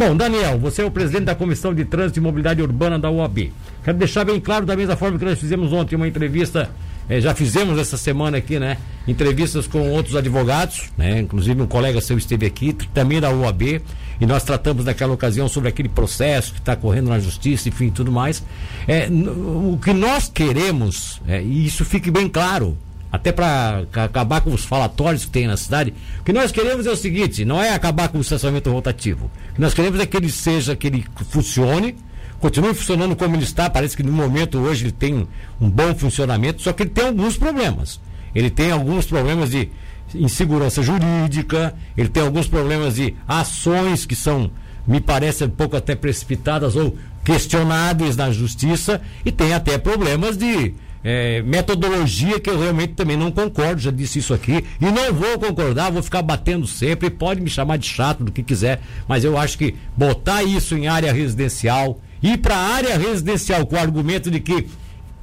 Bom, Daniel, você é o presidente da Comissão de Trânsito e Mobilidade Urbana da UAB. Quero deixar bem claro, da mesma forma que nós fizemos ontem uma entrevista, eh, já fizemos essa semana aqui, né? Entrevistas com outros advogados, né? Inclusive um colega seu esteve aqui, também da UAB, e nós tratamos naquela ocasião sobre aquele processo que está correndo na justiça, enfim, tudo mais. É, o que nós queremos, é, e isso fique bem claro, até para acabar com os falatórios que tem na cidade. O que nós queremos é o seguinte: não é acabar com o estacionamento rotativo. O que nós queremos é que ele seja, que ele funcione, continue funcionando como ele está. Parece que no momento hoje ele tem um bom funcionamento, só que ele tem alguns problemas. Ele tem alguns problemas de insegurança jurídica, ele tem alguns problemas de ações que são, me parece, um pouco até precipitadas ou questionáveis na justiça, e tem até problemas de é, metodologia que eu realmente também não concordo, já disse isso aqui, e não vou concordar, vou ficar batendo sempre, pode me chamar de chato do que quiser, mas eu acho que botar isso em área residencial, ir para a área residencial com o argumento de que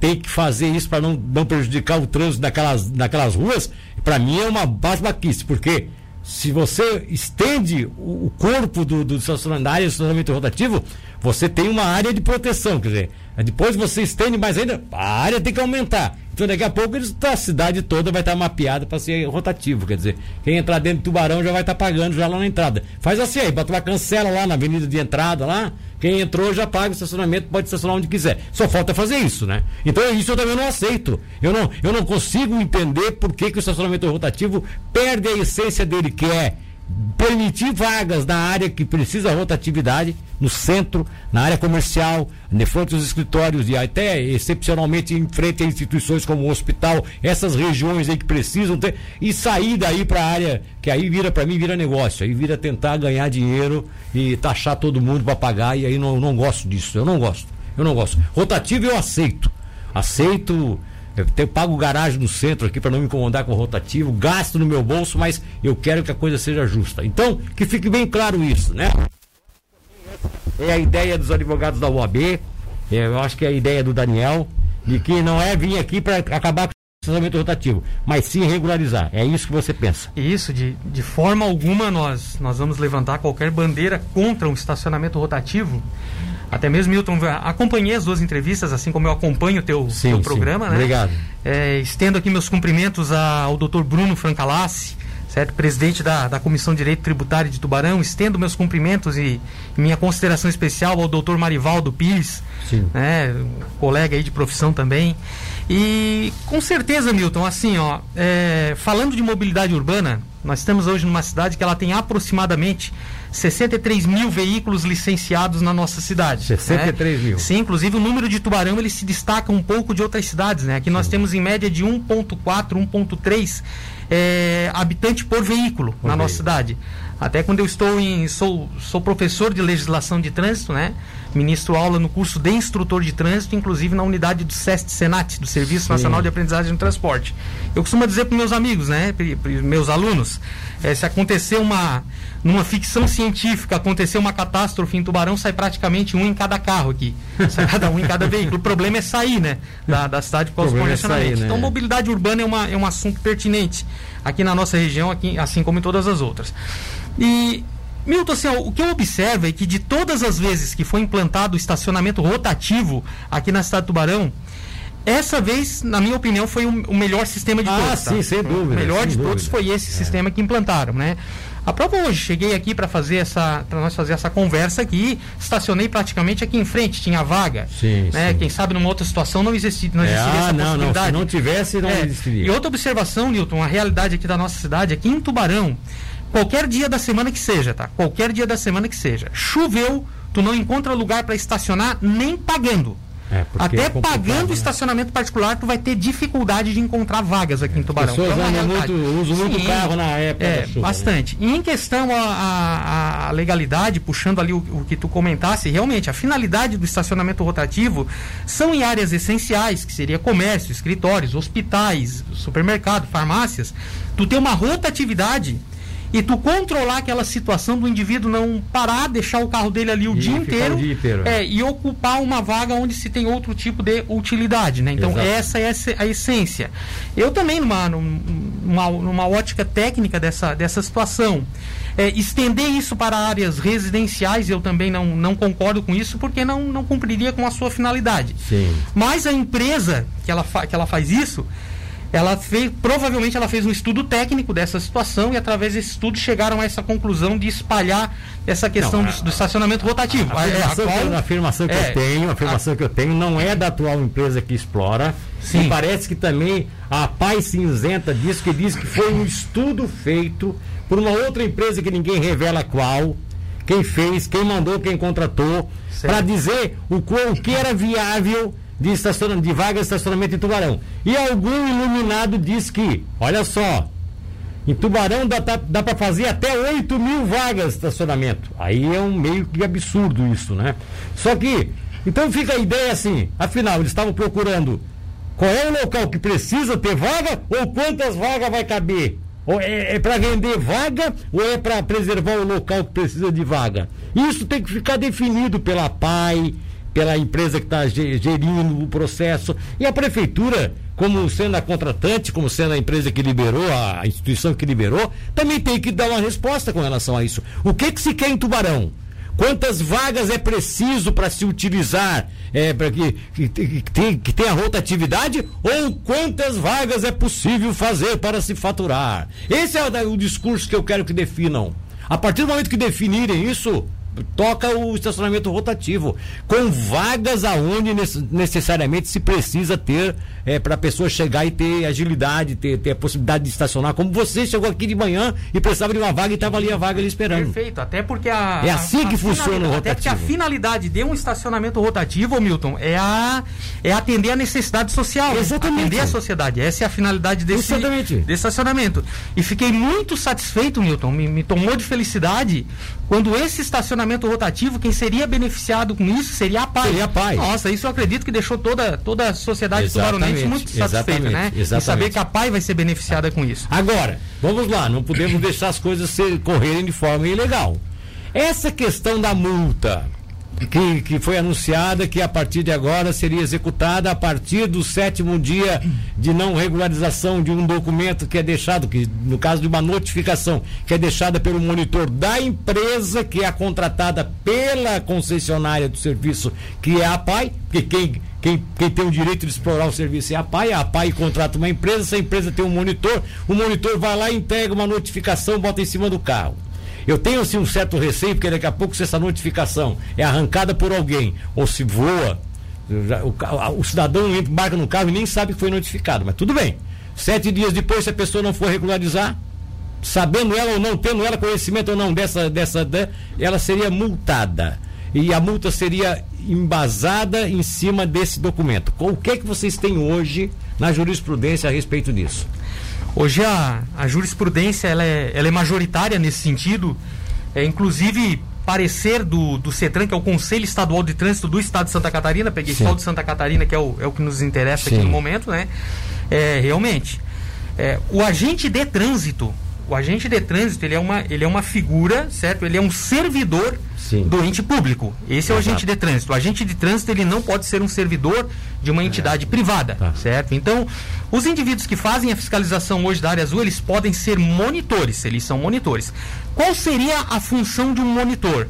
tem que fazer isso para não, não prejudicar o trânsito daquelas, daquelas ruas, para mim é uma basbaquice, porque se você estende o, o corpo do, do estacionamento, da área de estacionamento rotativo, você tem uma área de proteção, quer dizer, depois você estende mais ainda, a área tem que aumentar. Então daqui a pouco eles, a cidade toda vai estar mapeada para ser rotativo. Quer dizer, quem entrar dentro do tubarão já vai estar pagando já lá na entrada. Faz assim aí, bota uma cancela lá na avenida de entrada lá. Quem entrou já paga o estacionamento, pode estacionar onde quiser. Só falta fazer isso, né? Então isso eu também não aceito. Eu não, eu não consigo entender por que, que o estacionamento rotativo perde a essência dele, que é permitir vagas na área que precisa rotatividade, no centro, na área comercial, de frente aos escritórios e até excepcionalmente em frente a instituições como o hospital, essas regiões aí que precisam ter, e sair daí para a área que aí vira para mim vira negócio, aí vira tentar ganhar dinheiro e taxar todo mundo para pagar e aí não, não gosto disso, eu não gosto. Eu não gosto. Rotativo eu aceito. Aceito eu pago garagem no centro aqui para não me incomodar com o rotativo, gasto no meu bolso, mas eu quero que a coisa seja justa. Então, que fique bem claro isso, né? É a ideia dos advogados da UAB, é, eu acho que é a ideia do Daniel, de que não é vir aqui para acabar com o estacionamento rotativo, mas sim regularizar. É isso que você pensa? Isso, de, de forma alguma nós, nós vamos levantar qualquer bandeira contra um estacionamento rotativo. Até mesmo, Milton, acompanhei as duas entrevistas, assim como eu acompanho o teu, sim, teu programa, sim. né? Obrigado. É, estendo aqui meus cumprimentos ao doutor Bruno Francalassi, certo? Presidente da, da Comissão de Direito Tributário de Tubarão. Estendo meus cumprimentos e, minha consideração especial ao doutor Marivaldo Pires, né? colega aí de profissão também. E com certeza, Milton, assim, ó, é, falando de mobilidade urbana, nós estamos hoje numa cidade que ela tem aproximadamente 63 mil veículos licenciados na nossa cidade. 63 né? mil. Sim, inclusive o número de Tubarão ele se destaca um pouco de outras cidades, né? Aqui nós Sim. temos em média de 1.4, 1.3 é, habitante por veículo por na veículo. nossa cidade. Até quando eu estou em. sou, sou professor de legislação de trânsito, né? Ministro aula no curso de instrutor de trânsito, inclusive na unidade do SEST Senat, do Serviço Sim. Nacional de Aprendizagem no Transporte. Eu costumo dizer para meus amigos, né? Para meus alunos, é, se acontecer uma numa ficção científica acontecer uma catástrofe em Tubarão, sai praticamente um em cada carro aqui. Sai cada um em cada veículo. O problema é sair, né? Da, da cidade por causa do congestionamento. É sair, né? Então, mobilidade urbana é, uma, é um assunto pertinente aqui na nossa região, aqui, assim como em todas as outras. E Milton, assim, ó, o que eu observo é que de todas as vezes que foi implantado o estacionamento rotativo aqui na cidade de Tubarão, essa vez, na minha opinião, foi o, o melhor sistema de ah, todos. Ah, sim, tá? sem dúvida. O melhor de dúvida. todos foi esse é. sistema que implantaram, né? A prova hoje, cheguei aqui para fazer essa, para nós fazer essa conversa aqui, estacionei praticamente aqui em frente, tinha vaga. Sim, né? sim. Quem sabe numa outra situação não, existi, não é, existiria ah, essa não, possibilidade. Não, se não tivesse, não é. existiria. E outra observação, Newton, a realidade aqui da nossa cidade, aqui em Tubarão, qualquer dia da semana que seja, tá? Qualquer dia da semana que seja. Choveu, tu não encontra lugar para estacionar nem pagando. É, Até é pagando né? estacionamento particular, tu vai ter dificuldade de encontrar vagas aqui em Tubarão. Pessoas então, é muito, usam muito carro na época. É, chuva, né? bastante. Né? E em questão a, legalidade, puxando ali o, o, que tu comentasse, realmente a finalidade do estacionamento rotativo são em áreas essenciais, que seria comércio, escritórios, hospitais, supermercado, farmácias. Tu tem uma rotatividade e tu controlar aquela situação do indivíduo não parar, deixar o carro dele ali o, dia inteiro, o dia inteiro, é, e ocupar uma vaga onde se tem outro tipo de utilidade, né? Então Exato. essa é a essência. Eu também numa, numa, numa ótica técnica dessa, dessa situação. É, estender isso para áreas residenciais, eu também não, não concordo com isso, porque não, não cumpriria com a sua finalidade. Sim. Mas a empresa que ela, que ela faz isso, ela fez, provavelmente ela fez um estudo técnico dessa situação e através desse estudo chegaram a essa conclusão de espalhar essa questão Não, do, do estacionamento rotativo. A, É, afirmação, qual- que, a afirmação que é, eu tenho, a afirmação que eu tenho não é da atual empresa que explora. Sim. E parece que também a Paz Cinzenta diz que diz que foi um estudo feito por uma outra empresa que ninguém revela qual, quem fez, quem mandou, quem contratou, para dizer o, qual- o que era viável de, estaciona, de vaga de estacionamento em Tubarão. E algum iluminado diz que, olha só, em Tubarão dá, dá, dá para fazer até 8 mil vagas de estacionamento. Aí é um meio que absurdo isso, né? Só que, então fica a ideia assim, afinal, eles estavam procurando qual é o local que precisa ter vaga ou quantas vagas vai caber? Ou é, para vender vaga ou é para preservar o local que precisa de vaga? Isso tem que ficar definido pela PAI, pela empresa que está gerindo o processo. E a prefeitura, como sendo a contratante, como sendo a empresa que liberou, a, instituição que liberou, também tem que dar uma resposta com relação a isso. O que, que se quer em Tubarão? Quantas vagas é preciso para se utilizar é, para que, que, que, que tenha rotatividade? Ou quantas vagas é possível fazer para se faturar? Esse é o, o discurso que eu quero que definam. A partir do momento que definirem isso, toca o estacionamento rotativo, com vagas aonde nece- necessariamente se precisa ter para a pessoa chegar e ter agilidade, ter, ter a possibilidade de estacionar. Como você chegou aqui de manhã e precisava de uma vaga e estava ali a vaga ali esperando. Perfeito, até porque a. É assim a- que a funciona o finalidade- Até porque a rotativo. finalidade de um estacionamento rotativo, Milton, é, a, é atender a necessidade social. né? Exatamente. Atender a sociedade. Essa é a finalidade desse, Exatamente. desse estacionamento. E fiquei muito satisfeito, Milton, me, me tomou de felicidade quando esse estacionamento rotativo, quem seria beneficiado com isso seria a PAI. Seria a PAI. Nossa, isso eu acredito que deixou toda, toda a sociedade Exatamente, muito satisfeita, exatamente, né? E exatamente. saber que a PAI vai ser beneficiada com isso. Agora, vamos lá, não podemos deixar as coisas ser, correrem de forma ilegal. Essa questão da multa, que, que foi anunciada que a partir de agora seria executada a partir do sétimo dia de não regularização de um documento que é deixado, que no caso de uma notificação, que é deixada pelo monitor da empresa que é contratada pela concessionária do serviço, que é a PAI, porque quem, quem, quem tem o direito de explorar o serviço é a PAI, a PAI contrata uma empresa, essa empresa tem um monitor, o monitor vai lá e entrega uma notificação, bota em cima do carro. Eu tenho assim um certo receio, porque daqui a pouco, se essa notificação é arrancada por alguém, ou se voa, o, o cidadão embarca no carro e nem sabe que foi notificado, mas tudo bem. Sete dias depois, se a pessoa não for regularizar, sabendo ela ou não, tendo ela conhecimento ou não dessa, dessa, ela seria multada. E a multa seria embasada em cima desse documento. O que é que vocês têm hoje na jurisprudência a respeito disso? Hoje a, a jurisprudência ela é, ela é majoritária nesse sentido, é, inclusive parecer do, do CETRAN, que é o Conselho Estadual de Trânsito do Estado de Santa Catarina, peguei Sim. só o de Santa Catarina, que é o, é o que nos interessa Sim. aqui no momento, né? É, realmente. É, o agente de trânsito, o agente de trânsito, ele é uma, ele é uma figura, certo? Ele é um servidor Sim. do ente público. Esse é o Exato. agente de trânsito. O agente de trânsito, ele não pode ser um servidor de uma entidade privada, Tá. certo? Então, os indivíduos que fazem a fiscalização hoje da área azul, eles podem ser monitores, eles são monitores. Qual seria a função de um monitor?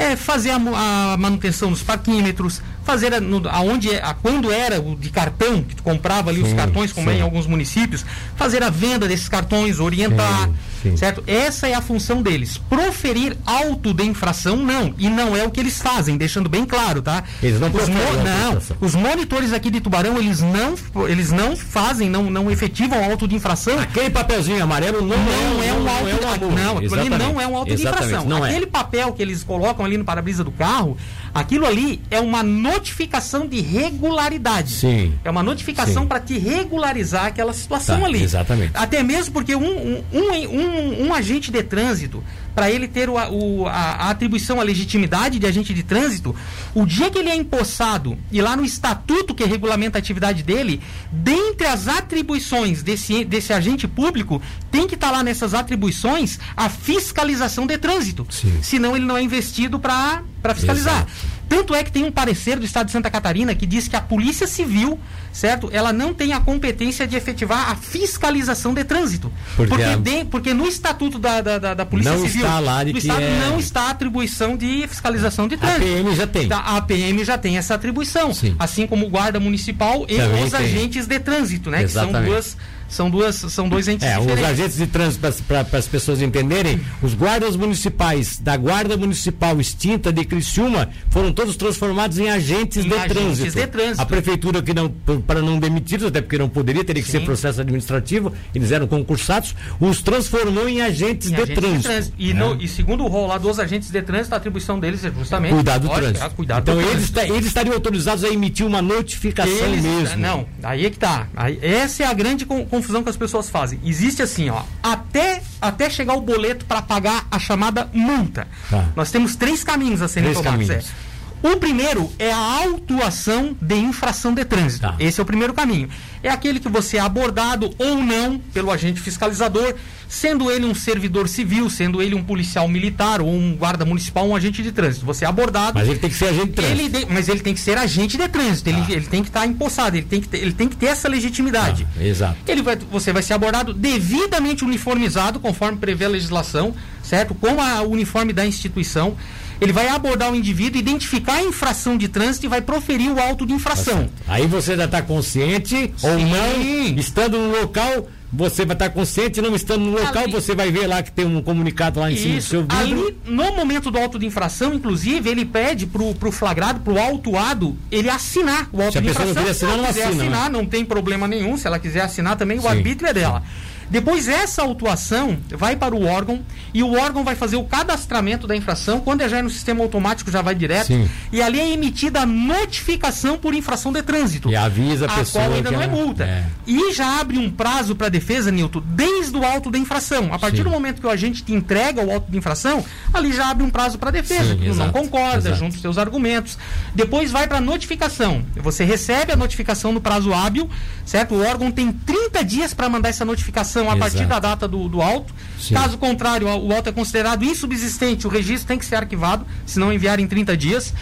É fazer a, a manutenção dos parquímetros, fazer a, no, aonde, é- a, quando era o de cartão, que tu comprava ali os Sim, cartões, como é em alguns municípios, fazer a venda desses cartões, orientar, Sim, sim. certo? Essa é a função deles. Proferir auto de infração, não. E não é o que eles fazem, deixando bem claro, tá? Eles não os de não, infração. os monitores aqui de Tubarão, eles não, eles não fazem, não, não efetivam auto de infração. Aquele papelzinho amarelo não, Não é um não auto é de multa. Não, aquilo ali não é um auto de Exatamente, infração. Não Aquele é. papel que eles colocam ali no para-brisa do carro, aquilo ali é uma notificação de regularidade. Sim. É uma notificação para te regularizar aquela situação Tá, ali. exatamente. Até mesmo porque um, um, um, um- um agente de trânsito, para ele ter o, a- o- a, a atribuição, a legitimidade de agente de trânsito, o dia que ele é empossado e lá no estatuto que regulamenta a atividade dele, dentre as atribuições desse, desse agente público, tem que estar lá nessas atribuições a fiscalização de trânsito. Sim. Senão ele não é investido para fiscalizar. Exato. Tanto é que tem um parecer do Estado de Santa Catarina que diz que a Polícia Civil, certo? Ela não tem a competência de efetivar a fiscalização de trânsito. Porque Porque, a- de- porque no Estatuto da, da, da- da Polícia Não Civil, está lá de do que Estado é- não está a atribuição de fiscalização de A trânsito. PM já tem. A PM já tem essa atribuição, Sim. assim como o guarda municipal e Também os tem. agentes de trânsito, né? Que são Exatamente. duas, são duas, são dois entes É, os diferentes. agentes de trânsito, para as pessoas entenderem, os guardas municipais da Guarda Municipal extinta de Criciúma foram todos transformados em agentes, Em de, agentes trânsito. de trânsito. A prefeitura, que não, para não demiti-los, até porque não poderia, teria que Sim. ser processo administrativo, eles eram concursados, os transformou em agentes, Em de, agentes trânsito. E, né? no- e segundo o rol lá dos agentes de trânsito, a atribuição deles é justamente Cuidar do lógico, trânsito. é cuidar então eles, trânsito. eles estariam autorizados a emitir uma notificação Eles- mesmo. Não, aí é que tá. Aí, essa é a grande con- confusão que as pessoas fazem. Existe assim, ó, até, até chegar o boleto para pagar a chamada multa. Tá. Nós temos três caminhos a serem Três tomados. caminhos. é. O primeiro é a autuação de infração de trânsito. Tá. Esse é o primeiro caminho. É aquele que você é abordado ou não pelo agente fiscalizador, sendo ele um servidor civil, sendo ele um policial militar ou um guarda municipal, um agente de trânsito. Você é abordado. Mas ele tem que ser agente de trânsito. Ele de- mas ele tem que ser agente de trânsito, ele, ele tem que estar empossado, ele tem que ter, ele tem que ter essa legitimidade. Ah, exato. Ele vai, você vai ser abordado devidamente uniformizado, conforme prevê a legislação, certo? Com a o uniforme da instituição. Ele vai abordar o indivíduo, identificar a infração de trânsito e vai proferir o auto de infração. Aí você já está consciente ou Sim. não, estando no local, você vai estar consciente, não estando no local, Ali- você vai ver lá que tem um comunicado lá em cima do Isso. seu vidro. Ali, no momento do auto de infração, inclusive, ele pede pro, pro flagrado, pro autuado, ele assinar o auto Se a de pessoa não infração. quiser assinar, Se ela não quiser assina, né? assinar, não tem problema nenhum. Se ela quiser assinar também, o Sim, arbítrio é dela. Depois essa autuação vai para o órgão e o órgão vai fazer o cadastramento da infração. Quando é já no sistema automático, já vai direto. Sim. E ali é emitida a notificação por infração de trânsito. E avisa a pessoa qual ainda não é ela- multa. é. E já abre um prazo para defesa, Nilton, desde o auto da infração. A partir Sim. do momento que o agente te entrega o auto de infração, ali já abre um prazo para defesa. Sim, que tu não exato, concorda, exato. junto os seus argumentos. Depois vai para notificação. Você recebe a notificação no prazo hábil, certo? O órgão tem 30 dias para mandar essa notificação a partir Exato. da data do, do auto. Sim. Caso contrário, o auto é considerado insubsistente, o registro tem que ser arquivado, se não enviar em 30 dias.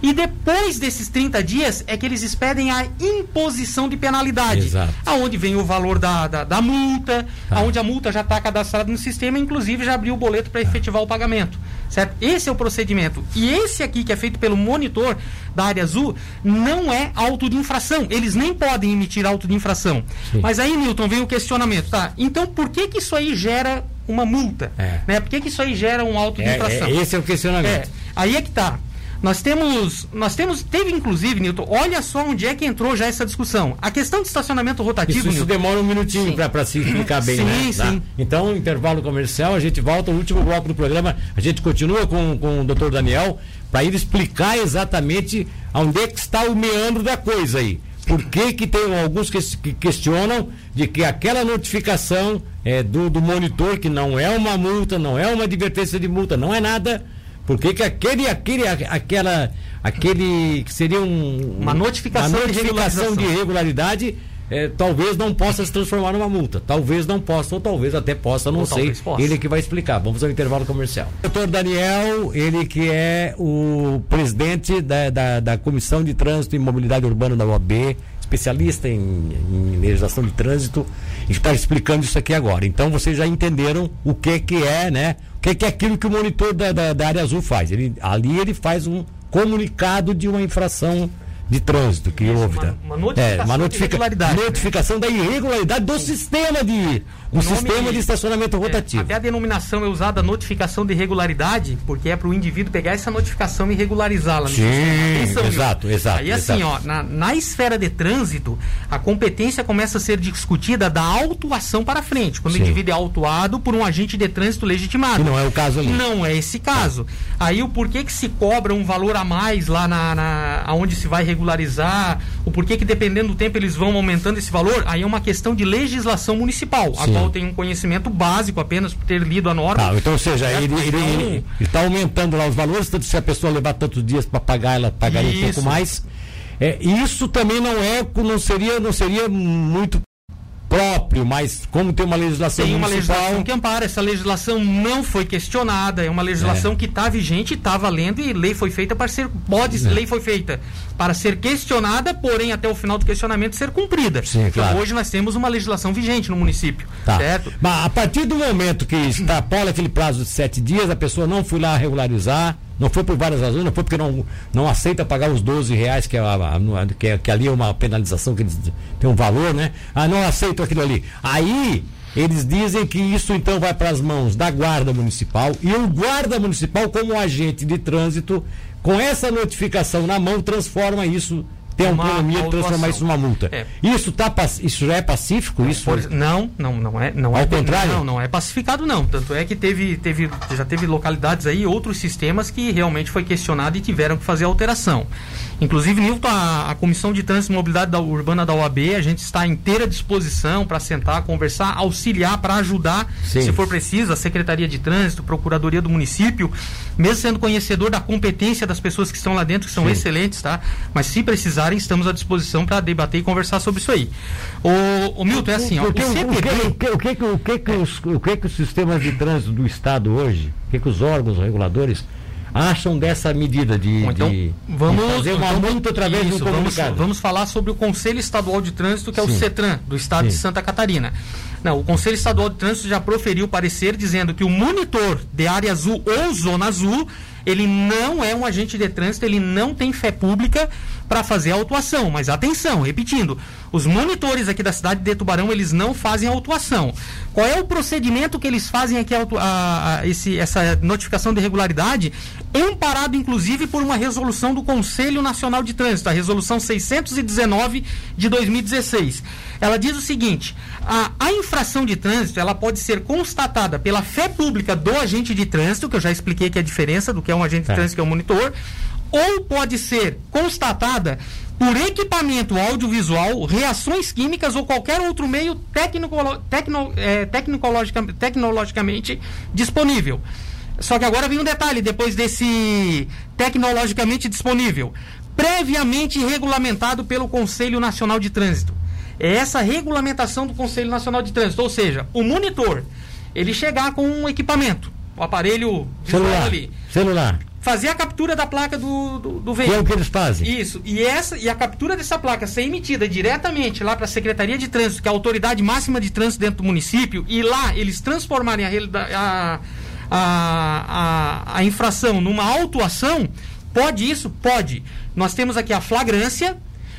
E depois desses 30 dias é que eles expedem a imposição de penalidade. Exato. Aonde vem o valor da, da, da multa, Tá. aonde a multa já está cadastrada no sistema, inclusive já abriu o boleto para efetivar o pagamento. Certo? Esse é o procedimento. E esse aqui, que é feito pelo monitor da área azul, não é auto de infração. Eles nem podem emitir auto de infração. Sim. Mas aí, Newton, vem o questionamento. Tá, então por que, que isso aí gera uma multa? É. Né? Por que, que isso aí gera um auto de É, infração? é, esse é o É, questionamento. aí é que tá. Nós temos, nós temos, teve inclusive, Nilton, olha só onde é que entrou já essa discussão. A questão de estacionamento rotativo, Isso, isso demora um minutinho para se explicar bem, Sim, né? Tá? sim. Então, intervalo comercial, a gente volta, o último bloco do programa, a gente continua com, com o doutor Daniel para ele explicar exatamente onde é que está o meandro da coisa aí. Por que, que tem alguns que, que questionam de que aquela notificação é, do, do monitor, que não é uma multa, não é uma advertência de multa, não é nada. Por que, que aquele, aquele, aquela, aquele que seria um, Uma notificação uma de notificação de irregularidade eh, talvez não possa se transformar numa multa. Talvez não possa, ou talvez até possa, não Ou sei. possa. Ele que vai explicar. Vamos ao intervalo comercial. Doutor Daniel, ele que é o presidente da, da, da Comissão de Trânsito e Mobilidade Urbana da OAB, especialista em, em legislação de trânsito, está explicando isso aqui agora. Então vocês já entenderam o que que é, né? O que que é aquilo que o monitor da, da, da área azul faz. Ele, ali ele faz um comunicado de uma infração de trânsito que Isso, houve. uma- tá? uma notificação É, uma notifica- irregularidade, né? notificação da irregularidade do sistema de um sistema de estacionamento É, rotativo. até a denominação é usada notificação de irregularidade, porque é para o indivíduo pegar essa notificação e regularizá-la. no Sim. Atenção, exato, Nilton. exato, Aí assim, exato. ó, na, na esfera de trânsito, a competência começa a ser discutida da autuação para frente, quando Sim. o indivíduo é autuado por um agente de trânsito legitimado. Que não é o caso ali. Não é esse caso. Aí o porquê que se cobra um valor a mais lá na, na aonde se vai regularizar, o porquê que dependendo do tempo eles vão aumentando esse valor, aí é uma questão de legislação municipal, a Sim. qual tem um conhecimento básico apenas por ter lido a norma. Tá, então, ou seja, ele então- está aumentando lá os valores, tanto se a pessoa levar tantos dias para pagar, ela pagaria um pouco Isso. mais. É, isso também não é, não seria, não seria muito próprio, mas como tem uma legislação Tem uma municipal... legislação que ampara. Essa legislação não foi questionada. É uma legislação É. que está vigente, está valendo e lei foi feita para ser. Pode, É. lei foi feita para ser questionada, porém até o final do questionamento ser cumprida. Sim, então claro. hoje nós temos uma legislação vigente no município. Tá. Certo? Mas a partir do momento que extrapola aquele prazo de sete dias, a pessoa não foi lá regularizar, não foi por várias razões, não foi porque não, não aceita pagar os 12 reais, que, é que, é- que ali é uma penalização que eles tem um valor, né? Ah, não aceito aquilo ali. Aí. Eles dizem que isso então vai para as mãos da Guarda Municipal e o Guarda Municipal, como agente de trânsito, com essa notificação na mão, transforma isso, tem a Uma autonomia de transformar isso numa multa. É. Isso, tá, isso já é pacífico? Isso Por- não, não, não é, não Ao é contrário? Não, não é pacificado não. Tanto é que teve, teve, já teve localidades aí, outros sistemas que realmente foi questionado e tiveram que fazer alteração. Inclusive, Nilton, a, a Comissão de Trânsito e Mobilidade da Urbana da OAB, a gente está à inteira disposição para sentar, conversar, auxiliar, para ajudar, Sim. se for preciso, a Secretaria de Trânsito, Procuradoria do Município, mesmo sendo conhecedor da competência das pessoas que estão lá dentro, que são Sim. excelentes, tá? Mas se estamos à disposição para debater e conversar sobre isso aí. O, o Milton, é assim, ó, o o, o, que, o, que, o, que, que- o, que, que os, o que, que os sistemas de trânsito do Estado hoje, o que, que os órgãos reguladores acham dessa medida de, Bom, então, de- vamos, de fazer uma então, multa através isso, do vamos, comunicado? vamos falar sobre o Conselho Estadual de Trânsito, que é o Sim. CETRAN, do Estado de Sim. Santa Catarina. Não, o Conselho Estadual de Trânsito já proferiu parecer dizendo que o monitor de área azul ou zona azul, ele não é um agente de trânsito, ele não tem fé pública para fazer a autuação. Mas atenção, repetindo, os monitores aqui da cidade de Tubarão, eles não fazem a autuação. Qual é o procedimento que eles fazem aqui, a a- a- esse- essa notificação de irregularidade? Amparado, inclusive, por uma resolução do Conselho Nacional de Trânsito, a resolução 619 de 2016. Ela diz o seguinte: a, a infração de trânsito ela pode ser constatada pela fé pública do agente de trânsito, que eu já expliquei que é a diferença do que é um agente de É. trânsito que é um monitor, ou pode ser constatada por equipamento audiovisual, reações químicas ou qualquer outro meio tecnicolo- tecno- tecnologica- tecnologicamente disponível. Só que agora vem um detalhe, depois desse tecnologicamente disponível, previamente regulamentado pelo Conselho Nacional de Trânsito. É essa regulamentação do Conselho Nacional de Trânsito, ou seja, o monitor, ele chegar com um equipamento, o aparelho Celular. ali, Celular. fazer a captura da placa do, do, do Que é veículo. o que eles fazem. Isso. E essa e a captura dessa placa ser emitida diretamente lá para a Secretaria de Trânsito, que é a autoridade máxima de trânsito dentro do município, e lá eles transformarem a, a, a, a infração numa autuação, pode isso? Pode. Nós temos aqui a flagrância.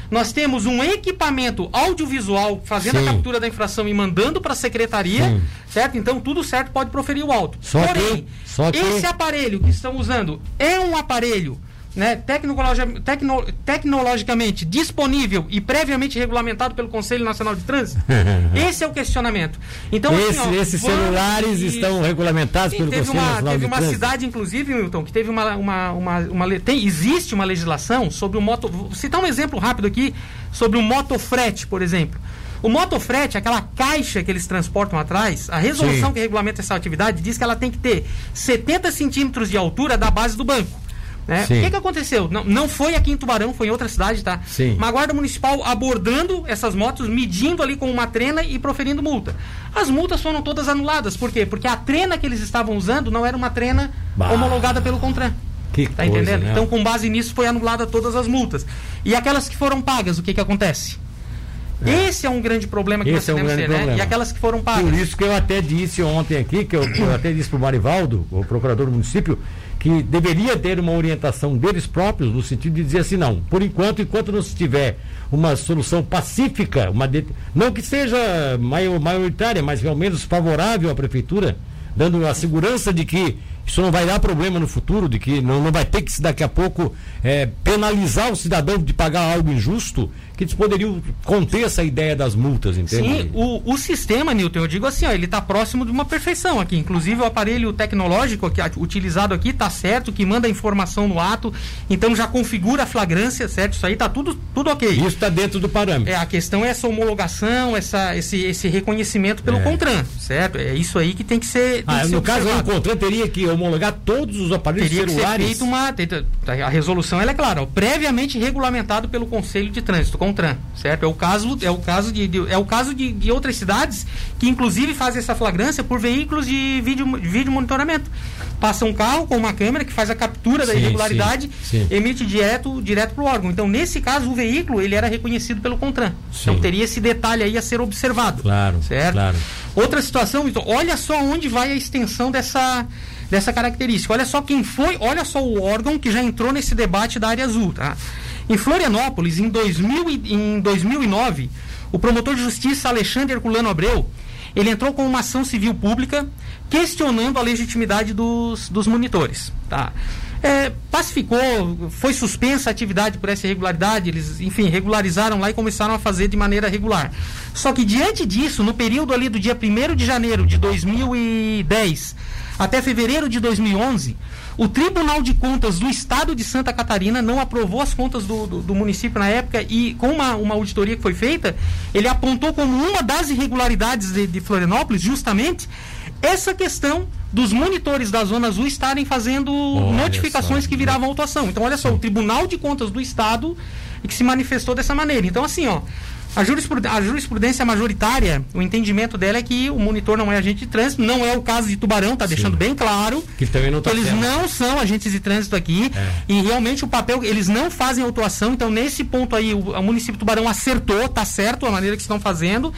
Nós temos um equipamento audiovisual fazendo Sim. a captura da infração e mandando para a secretaria, Sim. certo? Então tudo certo pode proferir o auto. Só que- Porém, só que- esse aparelho que estão usando é um aparelho né, tecnologi- tecno- tecnologicamente disponível e previamente regulamentado pelo Conselho Nacional de Trânsito? Esse é o questionamento. Então, assim, Esse- ó, esses celulares isso. estão regulamentados pelo teve Conselho uma, Nacional teve de uma Trânsito. cidade, inclusive, Milton, que teve uma. uma, uma, uma tem, existe uma legislação sobre o moto. Vou citar um exemplo rápido aqui sobre o motofrete, por exemplo. O motofrete, aquela caixa que eles transportam atrás, a resolução Sim. que regulamenta essa atividade diz que ela tem que ter 70 centímetros de altura da base do banco. Né? O que, que aconteceu? Não, não foi aqui em Tubarão, foi em outra cidade, tá? Sim. Uma guarda municipal abordando essas motos, medindo ali com uma trena e proferindo multa. As multas foram todas anuladas. Por quê? Porque a trena que eles estavam usando não era uma trena Bah. homologada pelo Contran. Que Tá coisa, entendendo? né? Então, com base nisso, foi anulada todas as multas. E aquelas que foram pagas, o que que acontece? Esse é um grande problema que Esse nós é um né? E aquelas que foram pagas. Por isso que eu até disse ontem aqui, que eu, que eu até disse para o Marivaldo, o procurador do município, que deveria ter uma orientação deles próprios, no sentido de dizer assim, não, por enquanto, enquanto não se tiver uma solução pacífica, uma de- não que seja maior, maioritária, mas pelo menos favorável à prefeitura, dando a segurança de que isso não vai dar problema no futuro, de que não, não vai ter que se daqui a pouco eh, penalizar o cidadão de pagar algo injusto, que eles poderiam conter essa ideia das multas, entende? Sim, o, o sistema, Newton, eu digo assim, ó, ele está próximo de uma perfeição aqui. Inclusive o aparelho tecnológico que, a- utilizado aqui está certo, que manda a informação no ato, então já configura a flagrância, certo? Isso aí está tudo, tudo ok. Isso está dentro do parâmetro. É, a questão é essa homologação, essa, esse, esse reconhecimento pelo É. CONTRAN, certo? É isso aí que tem que ser. tem Ah, que ser no caso, aí, o. Contran teria que homologar todos os aparelhos Teria celulares. Que ser feito uma, a resolução ela é clara, ó, previamente regulamentado pelo Conselho de Trânsito, CONTRAN, certo? É o caso, é o caso de, de é o caso de, de, outras cidades que inclusive fazem essa flagrância por veículos de vídeo, vídeo monitoramento. Passa um carro com uma câmera que faz a captura da sim, irregularidade, sim, sim. emite direto direto para o órgão. Então nesse caso o veículo ele era reconhecido pelo CONTRAN. Então teria esse detalhe aí a ser observado. Claro. Certo? Claro. Outra situação, então, olha só onde vai a extensão dessa dessa característica. Olha só quem foi, olha só o órgão que já entrou nesse debate da área azul, tá? Em Florianópolis, em, 2000 e, em 2009, o promotor de justiça Alexandre Herculano Abreu, ele entrou com uma ação civil pública questionando a legitimidade dos, dos monitores, tá? É, pacificou, foi suspensa a atividade por essa irregularidade, eles, enfim, regularizaram lá e começaram a fazer de maneira regular. Só que diante disso, no período ali do dia 1 de janeiro de 2010 até fevereiro de 2011, o Tribunal de Contas do Estado de Santa Catarina não aprovou as contas do, do, do município na época e, com uma, uma auditoria que foi feita, ele apontou como uma das irregularidades de, de Florianópolis justamente essa questão dos monitores da Zona Azul estarem fazendo olha notificações só. que viravam autuação. Então, olha só, o Tribunal de Contas do Estado que se manifestou dessa maneira. Então, assim, ó, a jurisprudência, a jurisprudência majoritária, o entendimento dela é que o monitor não é agente de trânsito, não é o caso de Tubarão, está deixando bem claro que, também não tá eles não são agentes de trânsito aqui é. e realmente o papel, eles não fazem autuação, então nesse ponto aí o, o município de Tubarão acertou, tá certo a maneira que estão fazendo.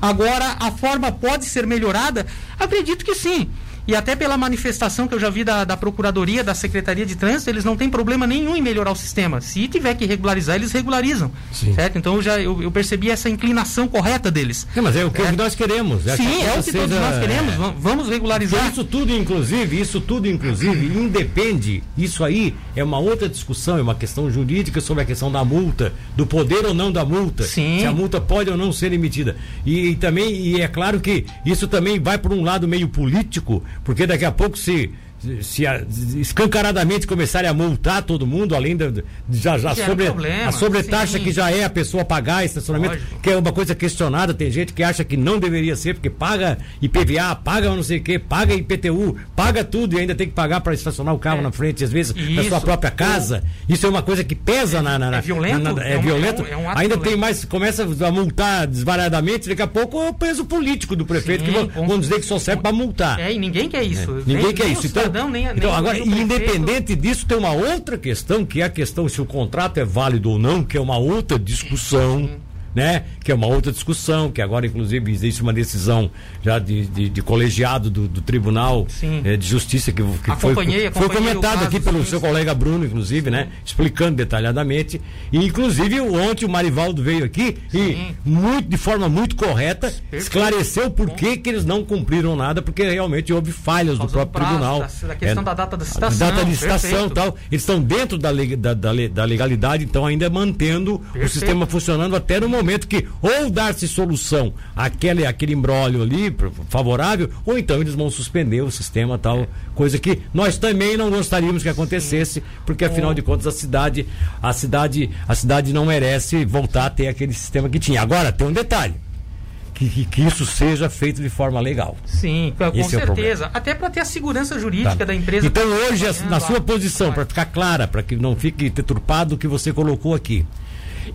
Agora, a forma pode ser melhorada? Acredito que sim. E até pela manifestação que eu já vi da, da Procuradoria, da Secretaria de Trânsito, eles não têm problema nenhum em melhorar o sistema. Se tiver que regularizar, eles regularizam. Sim. Certo? Então eu já eu, eu, percebi essa inclinação correta deles. É, mas é o que é. nós queremos. É Sim, é o que seja... todos nós queremos. Vamos regularizar. Isso tudo, inclusive, isso tudo, inclusive, independe. Isso aí é uma outra discussão, é uma questão jurídica sobre a questão da multa, do poder ou não da multa. Sim. Se a multa pode ou não ser emitida. E, e também, e é claro que isso também vai por um lado meio político, porque daqui a pouco se se a, escancaradamente começarem a multar todo mundo, além da já, já sobre, problema, a sobretaxa sim. que já é a pessoa pagar estacionamento, Lógico. que é uma coisa questionada, tem gente que acha que não deveria ser, porque paga IPVA, paga não sei o que, paga IPTU, paga tudo e ainda tem que pagar para estacionar o carro é. na frente, às vezes, Isso. na sua própria casa. Isso é uma coisa que pesa é, na, na, É violento? Na, é, é, violento. É um, um ainda violento. tem mais, começa a multar desvariadamente, daqui a pouco é o peso político do prefeito, sim, que vão, vão dizer que só serve para multar. É, e ninguém quer isso. Ninguém quer isso. Então, cidadão, nem, então, nem, agora, independente disso, tem uma outra questão, que é a questão se o contrato é válido ou não, que é uma outra discussão né? Que é uma outra discussão, que agora, inclusive, existe uma decisão já de, de, de colegiado do, do Tribunal é, de Justiça que, que foi, foi comentado aqui pelo sim, seu colega Bruno, inclusive, né? Explicando detalhadamente. E, inclusive, ontem o Marivaldo veio aqui sim. e, muito, de forma muito correta, Perfeito. esclareceu por que, que eles não cumpriram nada, porque realmente houve falhas do próprio prazo, tribunal. Da, da questão é, da data da citação. Data de citação tal. Eles estão dentro da, da, da, da legalidade, então ainda mantendo Perfeito. o sistema funcionando até no momento momento que ou dar-se solução àquele, àquele embrólio ali favorável, ou então eles vão suspender o sistema tal, coisa que nós também não gostaríamos que acontecesse, porque afinal de contas a cidade, a cidade, a cidade não merece voltar a ter aquele sistema que tinha. Agora, tem um detalhe. Que, que, que, isso seja feito de forma legal. Sim, com Esse é certeza. É Até para ter a segurança jurídica tá. da empresa. Então, hoje, na sua posição, para ficar clara, para que não fique deturpado o que você colocou aqui,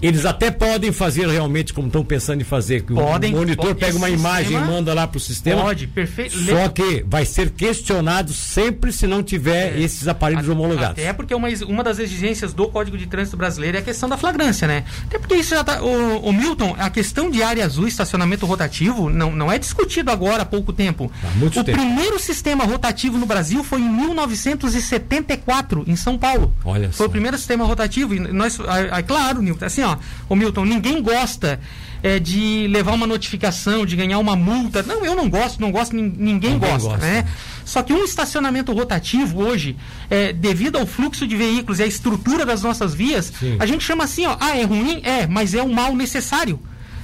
eles até podem fazer realmente como estão pensando em fazer, que podem, o monitor pode, pega uma imagem e manda lá para o sistema. Pode, perfeito. Só que vai ser questionado sempre se não tiver é, esses aparelhos a, homologados. Até porque uma, uma das exigências do Código de Trânsito Brasileiro é a questão da flagrância, né? Até porque isso já tá. O, o Milton, a questão de área azul, estacionamento rotativo, não, não é discutido agora há pouco tempo. Há muito o tempo. primeiro sistema rotativo no Brasil foi em 1974, em São Paulo. Olha foi só. o primeiro sistema rotativo. E nós, é claro, Nilton, assim, ó, o Milton, ninguém gosta é, de levar uma notificação, de ganhar uma multa. Não, eu não gosto, não gosto, ninguém, ninguém gosta, gosta, né? Só que um estacionamento rotativo hoje, é, devido ao fluxo de veículos e à estrutura das nossas vias, Sim. a gente chama assim, ó, ah, é ruim? É, mas é um mal necessário.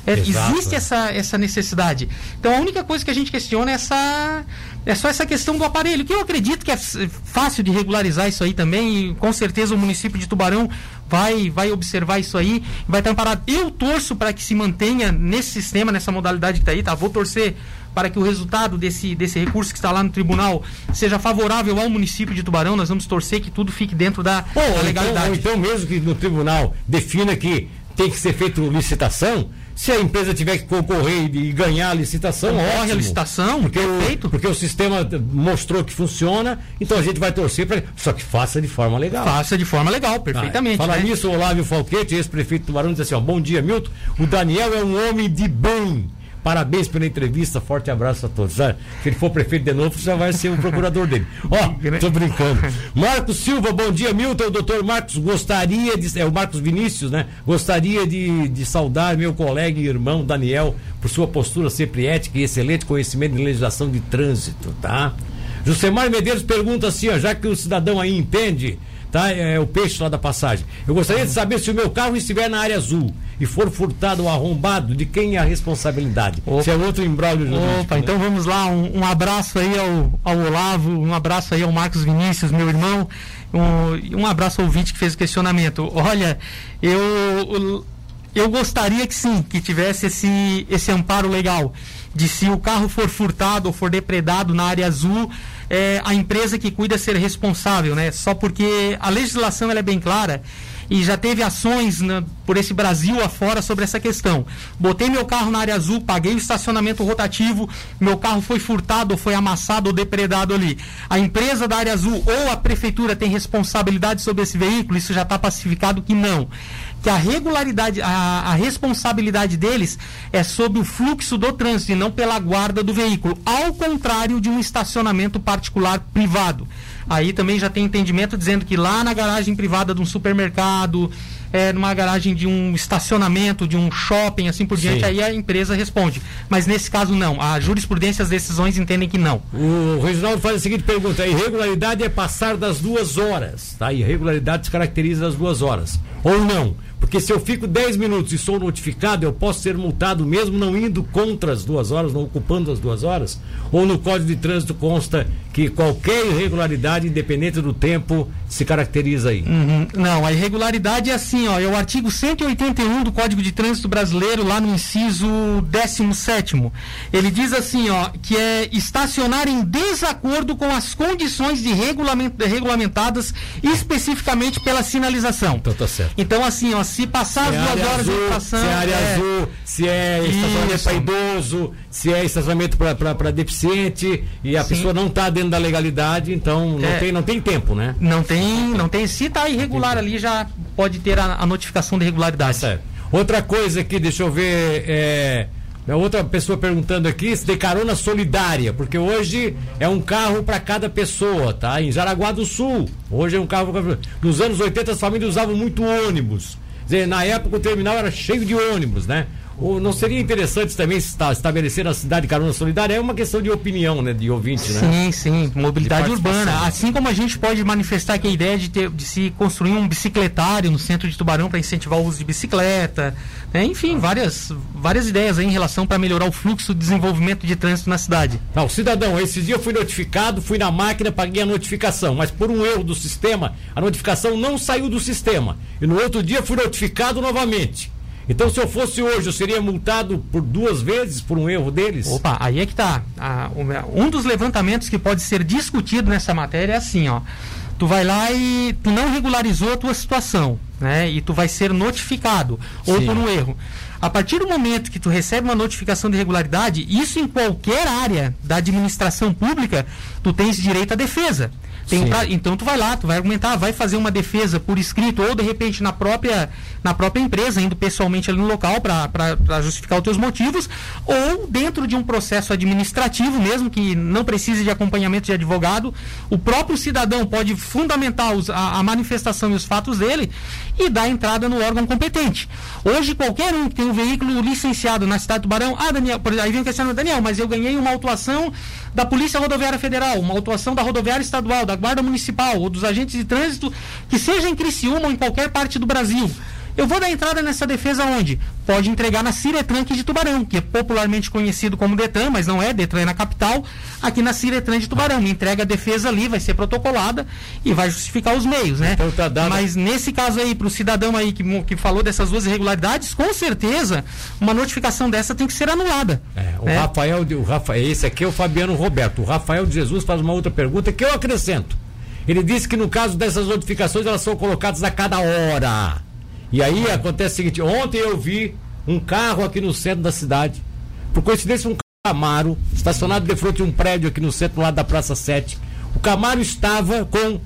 É, existe essa, essa necessidade. Então a única coisa que a gente questiona é essa É só essa questão do aparelho, que eu acredito que é fácil de regularizar isso aí também, e com certeza o município de Tubarão vai, vai observar isso aí, vai estar parado. Eu torço para que se mantenha nesse sistema, nessa modalidade que está aí, tá? Vou torcer para que o resultado desse, desse recurso que está lá no tribunal seja favorável ao município de Tubarão. Nós vamos torcer que tudo fique dentro da, da então, legalidade. Então, então, mesmo que no tribunal defina que tem que ser feita licitação, se a empresa tiver que concorrer e ganhar a licitação, Concorre ótimo. a licitação, porque o, porque o sistema mostrou que funciona, então a gente vai torcer para. Só que faça de forma legal. Faça de forma legal, perfeitamente. Ah, Falar né? nisso, o Olávio Falquete, ex-prefeito do Tubarão, diz assim: ó, bom dia, Milton. O Daniel é um homem de bem. Parabéns pela entrevista, forte abraço a todos. Se ele for prefeito de novo, já vai ser o procurador dele. Ó, tô brincando. Marcos Silva, bom dia, Milton. O doutor Marcos gostaria de. É o Marcos Vinícius, né? Gostaria de, de saudar meu colega e irmão Daniel por sua postura sempre ética e excelente conhecimento de legislação de trânsito, tá? Josemar Medeiros pergunta assim, ó, já que o cidadão aí entende tá? É, o peixe lá da passagem. Eu gostaria de saber se o meu carro estiver na área azul e for furtado ou arrombado, de quem é a responsabilidade? Opa. Se é outro embrólio Opa, né? então vamos lá, um, um, abraço aí ao, ao Olavo, um abraço aí ao Marcos Vinícius, meu irmão, um, um abraço ao ouvinte que fez o questionamento. Olha, eu, eu gostaria que sim, que tivesse esse, esse amparo legal de se o carro for furtado ou for depredado na área azul, é, a empresa que cuida ser responsável, né? Só porque a legislação ela é bem clara e já teve ações né, por esse Brasil afora sobre essa questão. Botei meu carro na área azul, paguei o estacionamento rotativo, meu carro foi furtado, foi amassado ou depredado ali. A empresa da área azul ou a prefeitura tem responsabilidade sobre esse veículo? Isso já está pacificado que não que a regularidade, a, a, responsabilidade deles é sobre o fluxo do trânsito e não pela guarda do veículo, ao contrário de um estacionamento particular privado. Aí também já tem entendimento dizendo que lá na garagem privada de um supermercado, é, numa garagem de um estacionamento, de um shopping, assim por diante, Sim. aí a empresa responde. Mas nesse caso não. A jurisprudência, as decisões entendem que não. O Reginaldo faz a seguinte pergunta: a irregularidade é passar das duas horas, tá? Irregularidade se caracteriza das duas horas. Ou não? Porque se eu fico 10 minutos e sou notificado, eu posso ser multado mesmo não indo contra as duas horas, não ocupando as duas horas? Ou no Código de Trânsito consta que qualquer irregularidade, independente do tempo, se caracteriza aí? Uhum. Não, a irregularidade é assim, ó, é o artigo 181 do Código de Trânsito Brasileiro, lá no inciso 17. Ele diz assim, ó, que é estacionar em desacordo com as condições de regulament, regulamentadas especificamente pela sinalização. Então tá certo. Então, assim, ó, se passar se as é duas horas azul, de ocupação. Se é área é... azul, se é estacionamento para idoso, se é estacionamento para deficiente e a Sim. pessoa não está dentro da legalidade, então não, é... tem, não tem tempo, né? Não tem, não tem. Se está irregular ali, já pode ter a, a notificação de irregularidade. Tá outra coisa aqui, deixa eu ver. É... Outra pessoa perguntando aqui se tem carona solidária, porque hoje é um carro para cada pessoa, tá? Em Jaraguá do Sul, hoje é um carro. Nos anos 80 as famílias usavam muito ônibus dizer, na época o terminal era cheio de ônibus, né? Não seria interessante também estabelecer a cidade carona solidária? É uma questão de opinião, né? De ouvinte, né? Sim, sim. Mobilidade urbana. Assim como a gente pode manifestar que a ideia de, ter, de se construir um bicicletário no centro de Tubarão para incentivar o uso de bicicleta. Né? Enfim, várias, várias ideias aí em relação para melhorar o fluxo de desenvolvimento de trânsito na cidade. Não, cidadão, esse dia eu fui notificado, fui na máquina, paguei a notificação, mas por um erro do sistema, a notificação não saiu do sistema. E no outro dia fui notificado novamente. Então, se eu fosse hoje, eu seria multado por duas vezes por um erro deles? Opa, aí é que tá. Ah, um dos levantamentos que pode ser discutido nessa matéria é assim, ó. Tu vai lá e tu não regularizou a tua situação, né? E tu vai ser notificado ou por um erro. A partir do momento que tu recebe uma notificação de irregularidade, isso em qualquer área da administração pública, tu tens direito à defesa. Tem pra, então tu vai lá, tu vai argumentar, vai fazer uma defesa por escrito ou de repente na própria na própria empresa, indo pessoalmente ali no local para justificar os teus motivos, ou dentro de um processo administrativo mesmo que não precise de acompanhamento de advogado, o próprio cidadão pode fundamentar os, a, a, manifestação e os fatos dele e dar entrada no órgão competente. Hoje qualquer um que tem um veículo licenciado na cidade do Barão, ah Daniel, aí vem o questionamento, Daniel, mas eu ganhei uma autuação da Polícia Rodoviária Federal, uma autuação da Rodoviária Estadual, da Guarda Municipal ou dos agentes de trânsito que seja em Criciúma ou em qualquer parte do Brasil. Eu vou dar entrada nessa defesa onde? Pode entregar na Ciretran de Tubarão, que é popularmente conhecido como Detran, mas não é, Detran é na capital, aqui na Ciretran de Tubarão. Me entrega a defesa ali, vai ser protocolada e vai justificar os meios, né? Então tá dado. Mas nesse caso aí, para o cidadão aí que, que falou dessas duas irregularidades, com certeza uma notificação dessa tem que ser anulada. É, o Rafael, o Rafael, esse aqui é o Fabiano Roberto. O Rafael de Jesus faz uma outra pergunta que eu acrescento. Ele disse que no caso dessas notificações elas são colocadas a cada hora. E aí acontece o seguinte: ontem eu vi um carro aqui no centro da cidade. Por coincidência, um Camaro estacionado de frente a um prédio aqui no centro, lá da Praça 7. O Camaro estava com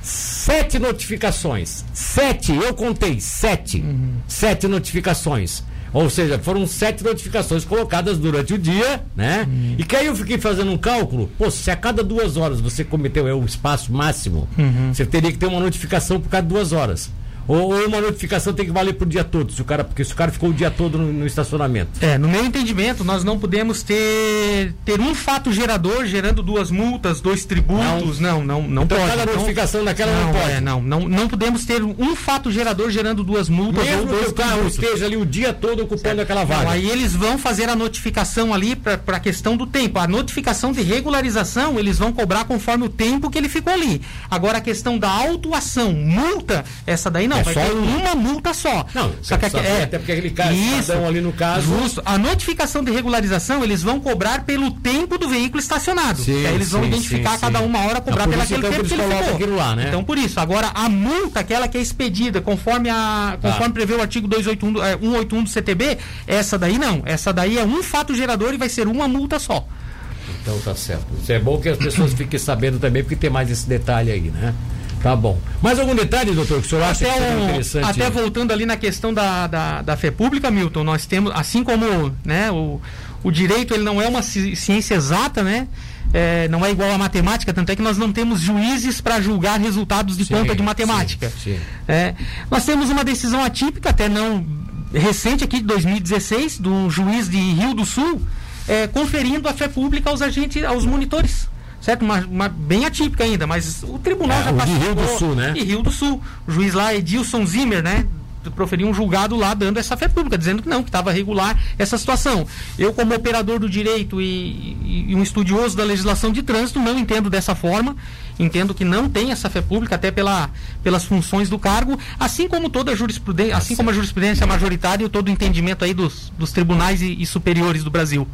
sete notificações. Sete, eu contei, sete. Uhum. Sete notificações. Ou seja, foram sete notificações colocadas durante o dia, né? Uhum. E que aí eu fiquei fazendo um cálculo, pô, se a cada duas horas você cometeu é, o espaço máximo, uhum. você teria que ter uma notificação por cada duas horas. Ou, ou, uma notificação tem que valer pro dia todo, se o cara, porque se o cara ficou o dia todo no, no, estacionamento. É, no meu entendimento, nós não podemos ter, ter um fato gerador gerando duas multas, dois tributos. Não, não, não, não então, pode. Cada não, notificação daquela não, não pode. É, não, não, não podemos ter um fato gerador gerando duas multas Mesmo ou dois que o carro tributos. esteja ali o dia todo ocupando certo. aquela vaga. Não, aí eles vão fazer a notificação ali para a questão do tempo. A notificação de regularização, eles vão cobrar conforme o tempo que ele ficou ali. Agora a questão da autuação, multa, essa daí não, é vai só uma multa só. Não, só que é, até porque aquele caso isso, ali no caso. Justo. A notificação de regularização eles vão cobrar pelo tempo do veículo estacionado. Sim, aí eles vão sim, identificar sim, cada uma hora cobrar pelo então, tempo que ele ficou. Lá, né? Então por isso. Agora a multa, aquela que é expedida conforme a conforme ah. prevê o artigo 281, é, 181 do CTB, essa daí não. Essa daí é um fato gerador e vai ser uma multa só. Então tá certo. Isso é bom que as pessoas fiquem sabendo também, porque tem mais esse detalhe aí, né? Tá bom. Mais algum detalhe, doutor, que o senhor acha até um, interessante? Até voltando ali na questão da, da, da fé pública, Milton, nós temos, assim como né, o, o direito ele não é uma ciência exata, né? É, não é igual à matemática, tanto é que nós não temos juízes para julgar resultados de sim, conta de matemática. Sim, sim. É, nós temos uma decisão atípica, até não recente aqui de 2016, do juiz de Rio do Sul, é, conferindo a fé pública aos agentes, aos monitores certo? Uma, uma, bem atípica ainda, mas o tribunal é, já passou. Rio do Sul, né? E Rio do Sul. O juiz lá, Edilson Zimmer, né? proferiu um julgado lá dando essa fé pública, dizendo que não, que estava regular essa situação. Eu, como operador do direito e, e, e, um estudioso da legislação de trânsito, não entendo dessa forma. Entendo que não tem essa fé pública, até pela, pelas funções do cargo, assim como toda a jurisprudência, assim como a jurisprudência majoritária e todo o entendimento aí dos, dos tribunais e, e superiores do Brasil.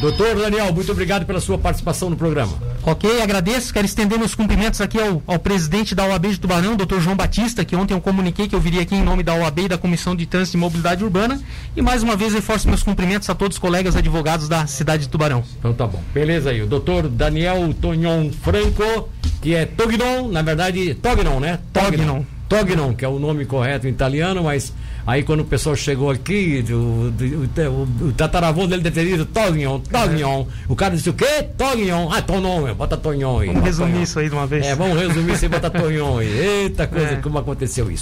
Doutor Daniel, muito obrigado pela sua participação no programa. Ok, agradeço. Quero estender meus cumprimentos aqui ao, ao presidente da OAB de Tubarão, doutor João Batista, que ontem eu comuniquei que eu viria aqui em nome da OAB e da Comissão de Trânsito e Mobilidade Urbana. E mais uma vez reforço meus cumprimentos a todos os colegas advogados da cidade de Tubarão. Então tá bom. Beleza aí. O doutor Daniel Tonhon Franco, que é Tognon, na verdade, Tognon, né? Tognon. Tognon, que é o nome correto em italiano, mas aí quando o pessoal chegou aqui, o, o, o, o tataravô dele deve ter dito Tognon, Tognon. O cara disse o quê? Tognon. Ah, Tonon, bota Tonhon aí. Vamos resumir isso aí de uma vez. É, vamos resumir isso e botar Tonhon aí. Eita coisa, é. como aconteceu isso.